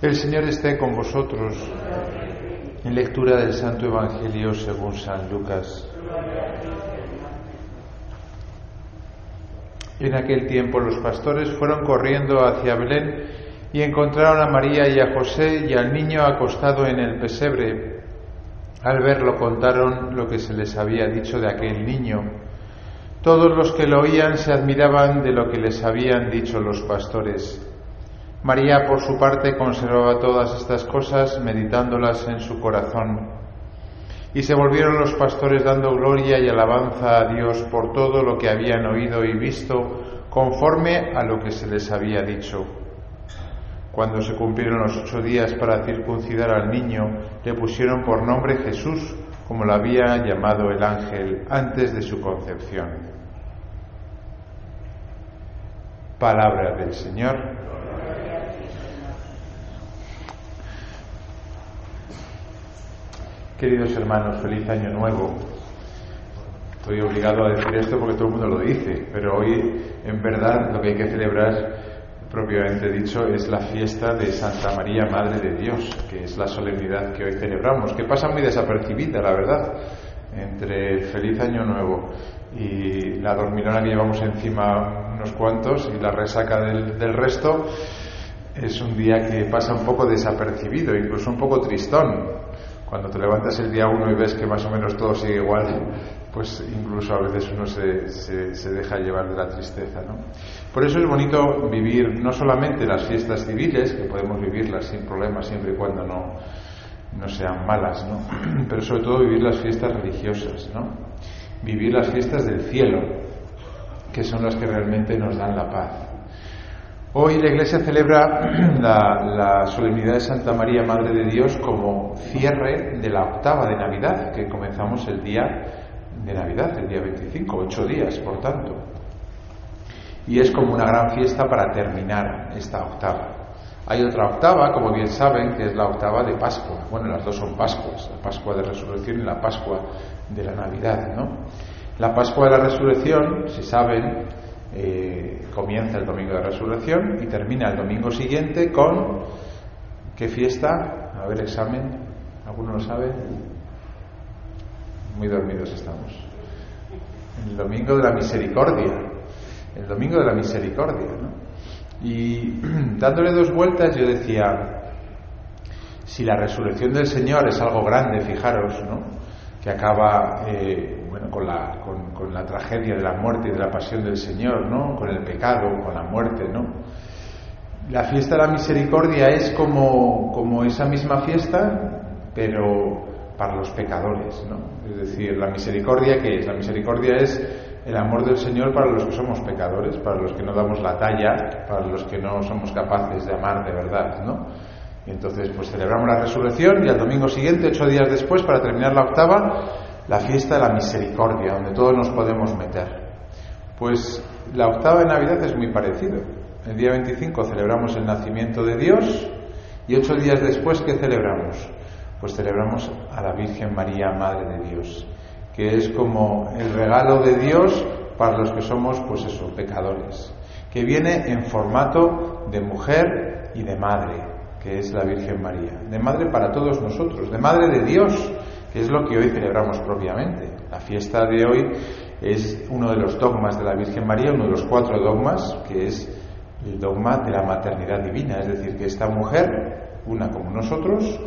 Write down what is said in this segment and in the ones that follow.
El Señor esté con vosotros. En lectura del Santo Evangelio según San Lucas. En aquel tiempo los pastores fueron corriendo hacia Belén y encontraron a María y a José y al niño acostado en el pesebre. Al verlo contaron lo que se les había dicho de aquel niño. Todos los que lo oían se admiraban de lo que les habían dicho los pastores. María, por su parte, conservaba todas estas cosas, meditándolas en su corazón. Y se volvieron los pastores dando gloria y alabanza a Dios por todo lo que habían oído y visto, conforme a lo que se les había dicho. Cuando se cumplieron los ocho días para circuncidar al niño, le pusieron por nombre Jesús, como lo había llamado el ángel antes de su concepción. Palabra del Señor. Queridos hermanos, feliz año nuevo. Estoy obligado a decir esto porque todo el mundo lo dice, pero hoy en verdad lo que hay que celebrar, propiamente dicho, es la fiesta de Santa María, Madre de Dios, que es la solemnidad que hoy celebramos, que pasa muy desapercibida, la verdad, entre el feliz año nuevo y la dormilona que llevamos encima unos cuantos y la resaca del resto, es un día que pasa un poco desapercibido, incluso un poco tristón, cuando te levantas el día uno y ves que más o menos todo sigue igual, pues incluso a veces uno se, se, deja llevar de la tristeza. ¿no? Por eso es bonito vivir no solamente las fiestas civiles, que podemos vivirlas sin problemas siempre y cuando no, no sean malas, ¿no? pero sobre todo vivir las fiestas religiosas, ¿no? vivir las fiestas del cielo, que son las que realmente nos dan la paz. Hoy la Iglesia celebra la, solemnidad de Santa María, Madre de Dios, como cierre de la octava de Navidad, que comenzamos el día de Navidad, el día 25, ocho días, por tanto. Y es como una gran fiesta para terminar esta octava. Hay otra octava, como bien saben, que es la octava de Pascua. Bueno, las dos son Pascuas, la Pascua de Resurrección y la Pascua de la Navidad, ¿no? La Pascua de la Resurrección, si saben, eh, comienza el domingo de resurrección y termina el domingo siguiente con ¿qué fiesta? A ver, examen. ¿Alguno lo sabe? Muy dormidos estamos. El domingo de la misericordia. El domingo de la misericordia. Y dándole dos vueltas yo decía, si la resurrección del Señor es algo grande, fijaros, ¿no? Que acaba eh, bueno, con la, con, la tragedia de la muerte y de la pasión del Señor, ¿no? Con el pecado, con la muerte, ¿no? La fiesta de la misericordia es como, como esa misma fiesta, pero para los pecadores, ¿no? Es decir, la misericordia, ¿qué es? La misericordia es el amor del Señor para los que somos pecadores, para los que no damos la talla, para los que no somos capaces de amar de verdad, ¿no? Entonces, pues celebramos la resurrección y al domingo siguiente, ocho días después, para terminar la octava, la fiesta de la misericordia, donde todos nos podemos meter. Pues la octava de Navidad es muy parecido. El día 25 celebramos el nacimiento de Dios y ocho días después, ¿qué celebramos? Pues celebramos a la Virgen María, Madre de Dios, que es como el regalo de Dios para los que somos, pues eso, pecadores, que viene en formato de mujer y de madre, que es la Virgen María, de madre para todos nosotros, de madre de Dios, que es lo que hoy celebramos propiamente. La fiesta de hoy es uno de los dogmas de la Virgen María, uno de los cuatro dogmas, que es el dogma de la maternidad divina, es decir, que esta mujer, una como nosotros,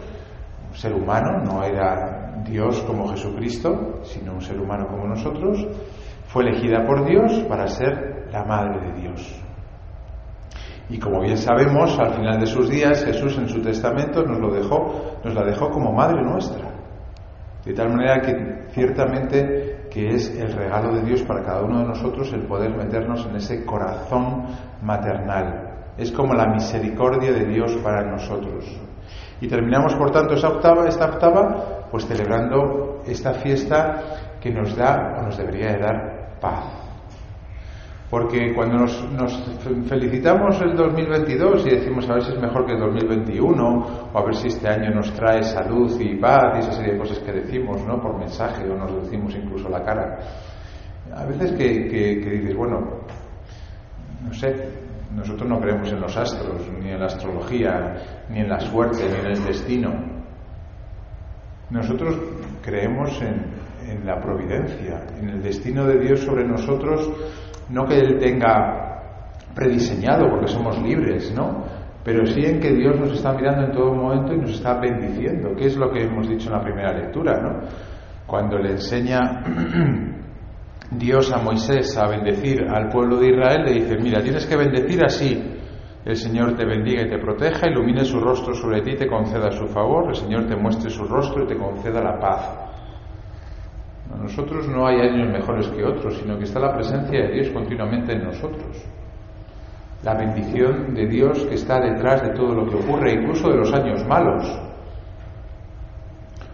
un ser humano, no era Dios como Jesucristo, sino un ser humano como nosotros, fue elegida por Dios para ser la madre de Dios. Y como bien sabemos, al final de sus días, Jesús en su testamento nos lo dejó, nos la dejó como madre nuestra. De tal manera que ciertamente que es el regalo de Dios para cada uno de nosotros el poder meternos en ese corazón maternal. Es como la misericordia de Dios para nosotros. Y terminamos, por tanto, esa octava, esta octava, pues celebrando esta fiesta que nos da o nos debería de dar paz. Porque cuando nos, felicitamos el 2022 y decimos a ver si es mejor que el 2021, o a ver si este año nos trae salud y paz y esa serie de cosas que decimos, ¿no? Por mensaje o nos decimos incluso la cara. A veces que, dices, bueno, no sé, Nosotros no creemos en los astros, ni en la astrología, ni en la suerte, ni en el destino. Nosotros creemos en, la providencia, en el destino de Dios sobre nosotros, no que Él tenga prediseñado, porque somos libres, ¿no? Pero sí en que Dios nos está mirando en todo momento y nos está bendiciendo, que es lo que hemos dicho en la primera lectura, ¿no? Cuando le enseña Dios a Moisés a bendecir al pueblo de Israel, le dice, mira, tienes que bendecir así. El Señor te bendiga y te proteja, ilumine su rostro sobre ti y te conceda su favor, el Señor te muestre su rostro y te conceda la paz. Nosotros no hay años mejores que otros, sino que está la presencia de Dios continuamente en nosotros. La bendición de Dios que está detrás de todo lo que ocurre, incluso de los años malos.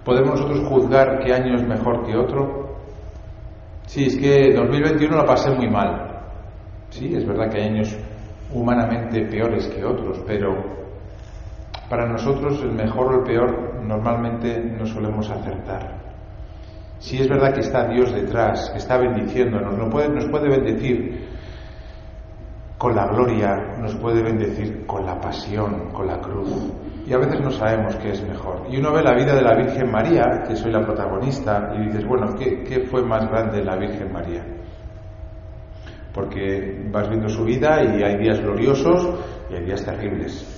¿Podemos nosotros juzgar qué año es mejor que otro? Sí, es que 2021 lo pasé muy mal. Sí, es verdad que hay años humanamente peores que otros, pero para nosotros el mejor o el peor normalmente no solemos acertar. Sí es verdad que está Dios detrás, que está bendiciéndonos, nos puede, nos puede bendecir con la gloria, nos puede bendecir con la pasión, con la cruz. Y a veces no sabemos qué es mejor. Y uno ve la vida de la Virgen María, que soy la protagonista, y dices, bueno, ¿qué, qué fue más grande la Virgen María? Porque vas viendo su vida y hay días gloriosos y hay días terribles.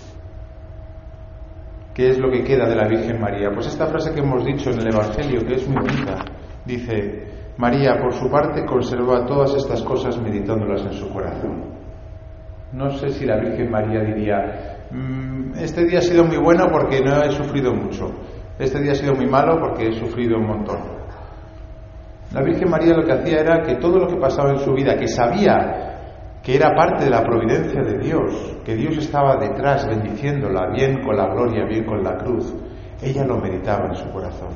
¿Qué es lo que queda de la Virgen María? Pues esta frase que hemos dicho en el Evangelio, que es muy bonita, dice, María, por su parte, conserva todas estas cosas meditándolas en su corazón. No sé si la Virgen María diría, mm, este día ha sido muy bueno porque no he sufrido mucho, este día ha sido muy malo porque he sufrido un montón. La Virgen María lo que hacía era que todo lo que pasaba en su vida, que sabía que era parte de la providencia de Dios, que Dios estaba detrás bendiciéndola, bien con la gloria, bien con la cruz, ella lo meditaba en su corazón.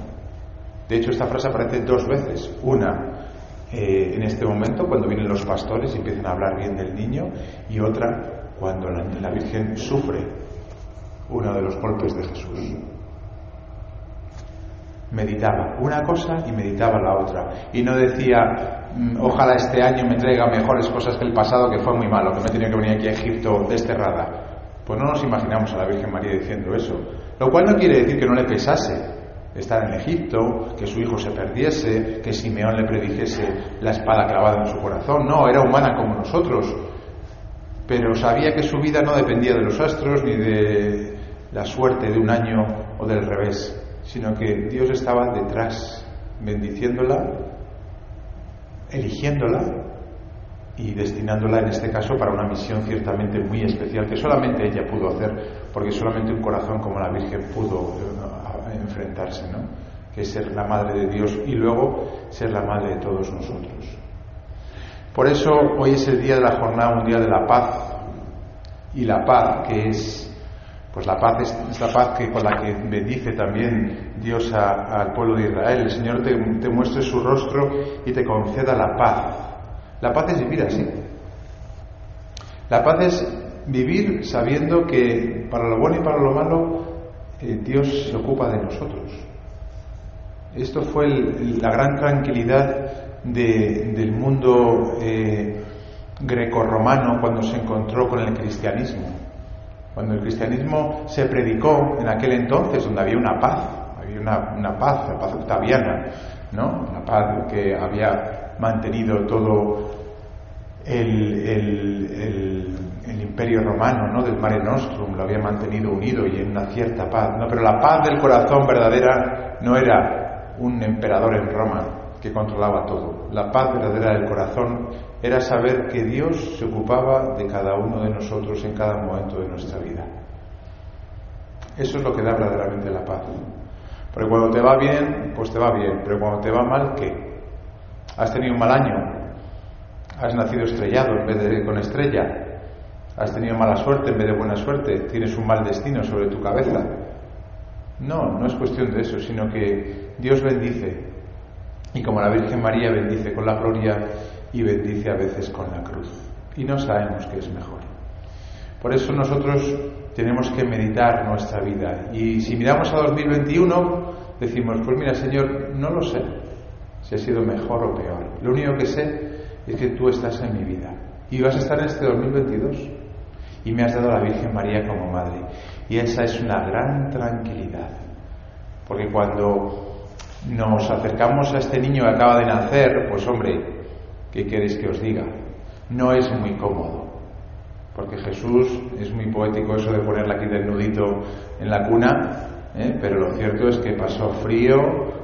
De hecho, esta frase aparece dos veces. Una eh, en este momento, cuando vienen los pastores y empiezan a hablar bien del niño, y otra cuando la, Virgen sufre uno de los golpes de Jesús. Meditaba una cosa y meditaba la otra. Y no decía, mm, ojalá este año me traiga mejores cosas que el pasado, que fue muy malo, que me tenía que venir aquí a Egipto desterrada. Pues no nos imaginamos a la Virgen María diciendo eso. Lo cual no quiere decir que no le pesase, estar en Egipto, que su hijo se perdiese, que Simeón le predijese la espada clavada en su corazón. No, era humana como nosotros, pero sabía que su vida no dependía de los astros ni de la suerte de un año o del revés, sino que Dios estaba detrás, bendiciéndola, eligiéndola y destinándola en este caso para una misión ciertamente muy especial que solamente ella pudo hacer, porque solamente un corazón como la Virgen pudo enfrentarse, ¿no? que es ser la madre de Dios y luego ser la madre de todos nosotros. Por eso hoy es el día de la jornada mundial de la paz y la paz que es pues la paz es, la paz que con la que bendice también Dios al pueblo de Israel. El Señor te, muestre su rostro y te conceda la paz. La paz es vivir así. La paz es vivir sabiendo que para lo bueno y para lo malo eh, Dios se ocupa de nosotros. Esto fue la gran tranquilidad del mundo eh, grecorromano cuando se encontró con el cristianismo. Cuando el cristianismo se predicó en aquel entonces, donde había una paz, había una, paz, la paz octaviana, ¿no? La paz que había mantenido todo el el imperio romano, ¿no? del Mare Nostrum, lo había mantenido unido y en una cierta paz, ¿no? Pero la paz del corazón verdadera no era un emperador en Roma que controlaba todo. La paz verdadera del corazón era saber que Dios se ocupaba de cada uno de nosotros en cada momento de nuestra vida. Eso es lo que da verdaderamente la paz. Porque cuando te va bien, pues te va bien, pero cuando te va mal, ¿qué? ¿Has tenido un mal año? ¿Has nacido estrellado en vez de con estrella? has tenido mala suerte en vez de buena suerte, tienes un mal destino sobre tu cabeza. No, no es cuestión de eso, sino que Dios bendice. Y como la Virgen María bendice con la gloria y bendice a veces con la cruz. Y no sabemos qué es mejor. Por eso nosotros tenemos que meditar nuestra vida. Y si miramos a 2021, decimos, pues mira Señor, no lo sé si ha sido mejor o peor. Lo único que sé es que tú estás en mi vida. Y vas a estar en este 2022. y me has dado a la Virgen María como madre. Y esa es una gran tranquilidad, porque cuando nos acercamos a este niño que acaba de nacer, pues hombre, ¿qué queréis que os diga? No es muy cómodo, porque Jesús es muy poético eso de ponerle aquí del nudito en la cuna, ¿eh? pero lo cierto es que pasó frío,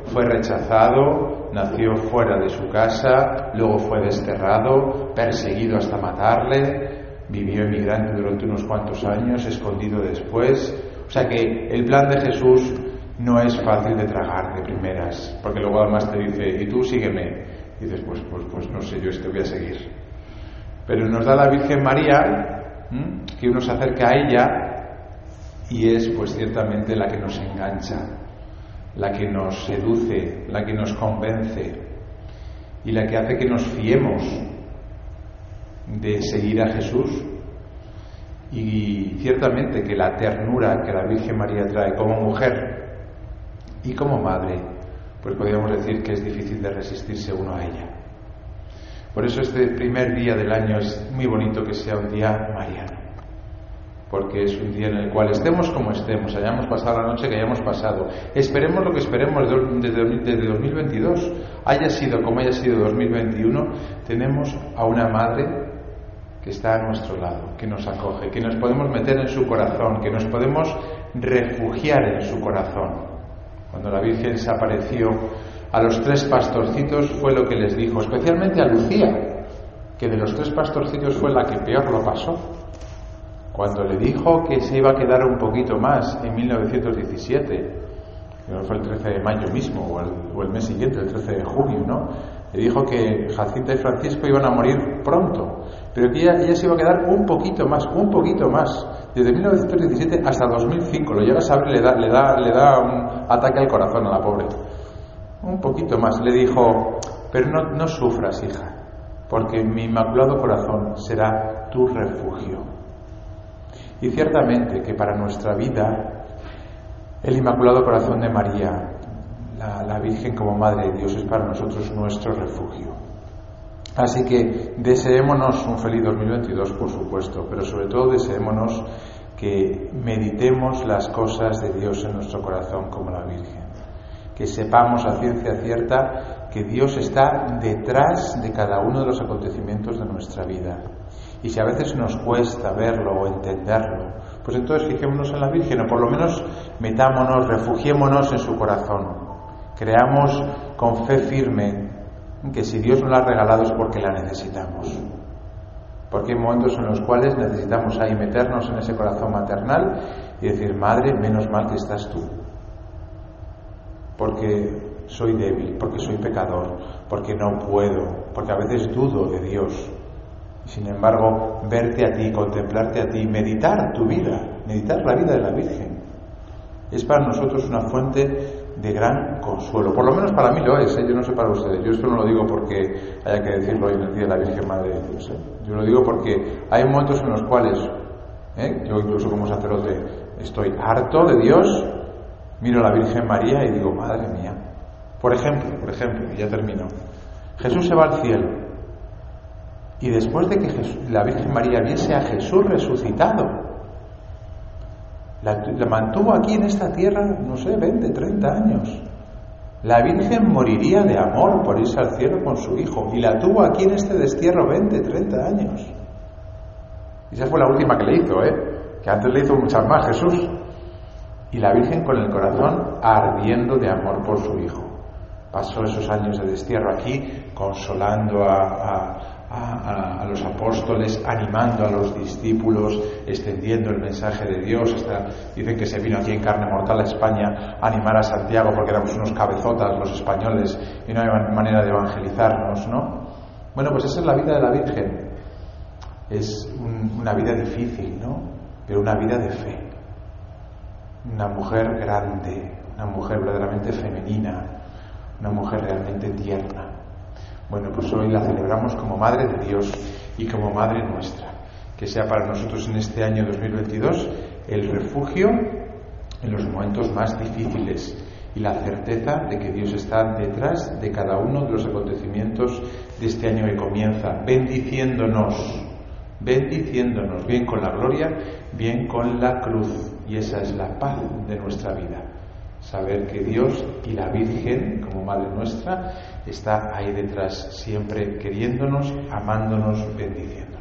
fue rechazado, nació fuera de su casa, luego fue desterrado, perseguido hasta matarle, vivió emigrante durante unos cuantos años, escondido después. O sea que el plan de Jesús no es fácil de tragar de primeras, porque luego además te dice, y tú sígueme. Y dices, pues, pues, pues no sé, yo este voy a seguir. Pero nos da la Virgen María, que uno se acerca a ella y es pues ciertamente la que nos engancha, la que nos seduce, la que nos convence y la que hace que nos fiemos de seguir a Jesús. Y ciertamente que la ternura que la Virgen María trae como mujer y como madre, pues podríamos decir que es difícil de resistirse uno a ella. Por eso este primer día del año es muy bonito que sea un día mariano porque es un día en el cual estemos como estemos, hayamos pasado la noche que hayamos pasado, esperemos lo que esperemos desde 2022, haya sido como haya sido 2021, tenemos a una madre que está a nuestro lado, que nos acoge, que nos podemos meter en su corazón, que nos podemos refugiar en su corazón. Cuando la Virgen se apareció a los tres pastorcitos fue lo que les dijo, especialmente a Lucía, que de los tres pastorcitos fue la que peor lo pasó cuando le dijo que se iba a quedar un poquito más en 1917, que no fue el 13 de mayo mismo o el, mes siguiente, el 13 de junio, ¿no? Le dijo que Jacinta y Francisco iban a morir pronto, pero que ella, se iba a quedar un poquito más, un poquito más, desde 1917 hasta 2005. Lo llega a saber, le da, le da, le da un ataque al corazón a la pobre. Un poquito más. Le dijo, pero no, no sufras, hija, porque mi inmaculado corazón será tu refugio. Y ciertamente que para nuestra vida el Inmaculado Corazón de María, la, Virgen como Madre de Dios, es para nosotros nuestro refugio. Así que deseémonos un feliz 2022, por supuesto, pero sobre todo deseémonos que meditemos las cosas de Dios en nuestro corazón como la Virgen. Que sepamos a ciencia cierta que Dios está detrás de cada uno de los acontecimientos de nuestra vida y si a veces nos cuesta verlo o entenderlo, pues entonces fijémonos en la Virgen o por lo menos metámonos, refugiémonos en su corazón. Creamos con fe firme que si Dios nos la ha regalado es porque la necesitamos. Porque hay momentos en los cuales necesitamos ahí meternos en ese corazón maternal y decir, Madre, menos mal que estás tú. Porque soy débil, porque soy pecador, porque no puedo, porque a veces dudo de Dios, sin embargo, verte a ti, contemplarte a ti, meditar tu vida, meditar la vida de la Virgen, es para nosotros una fuente de gran consuelo. Por lo menos para mí lo es, ¿eh? yo no sé para ustedes. Yo esto no lo digo porque haya que decirlo hoy en el Día de la Virgen Madre de Dios. Yo lo digo porque hay momentos en los cuales, ¿eh? yo incluso como sacerdote, estoy harto de Dios, miro a la Virgen María y digo, Madre mía. Por ejemplo, por ejemplo, y ya termino. Jesús se va al cielo y después de que la Virgen María viese a Jesús resucitado, la, mantuvo aquí en esta tierra, no sé, 20, 30 años. La Virgen moriría de amor por irse al cielo con su hijo y la tuvo aquí en este destierro 20, 30 años. Y esa fue la última que le hizo, ¿eh? Que antes le hizo muchas más Jesús. Y la Virgen con el corazón ardiendo de amor por su hijo. Pasó esos años de destierro aquí consolando a, a, los apóstoles, animando a los discípulos, extendiendo el mensaje de Dios. Hasta dicen que se vino aquí en carne mortal a España a animar a Santiago porque éramos unos cabezotas los españoles y no hay manera de evangelizarnos, ¿no? Bueno, pues esa es la vida de la Virgen. Es una vida difícil, ¿no? Pero una vida de fe. Una mujer grande, una mujer verdaderamente femenina, una mujer realmente tierna. Bueno, pues hoy la celebramos como Madre de Dios y como Madre nuestra. Que sea para nosotros en este año 2022 el refugio en los momentos más difíciles y la certeza de que Dios está detrás de cada uno de los acontecimientos de este año que comienza, bendiciéndonos bendiciéndonos, bien con la gloria, bien con la cruz. Y esa es la paz de nuestra vida. Saber que Dios y la Virgen, como Madre nuestra, está ahí detrás, siempre queriéndonos, amándonos, bendiciéndonos.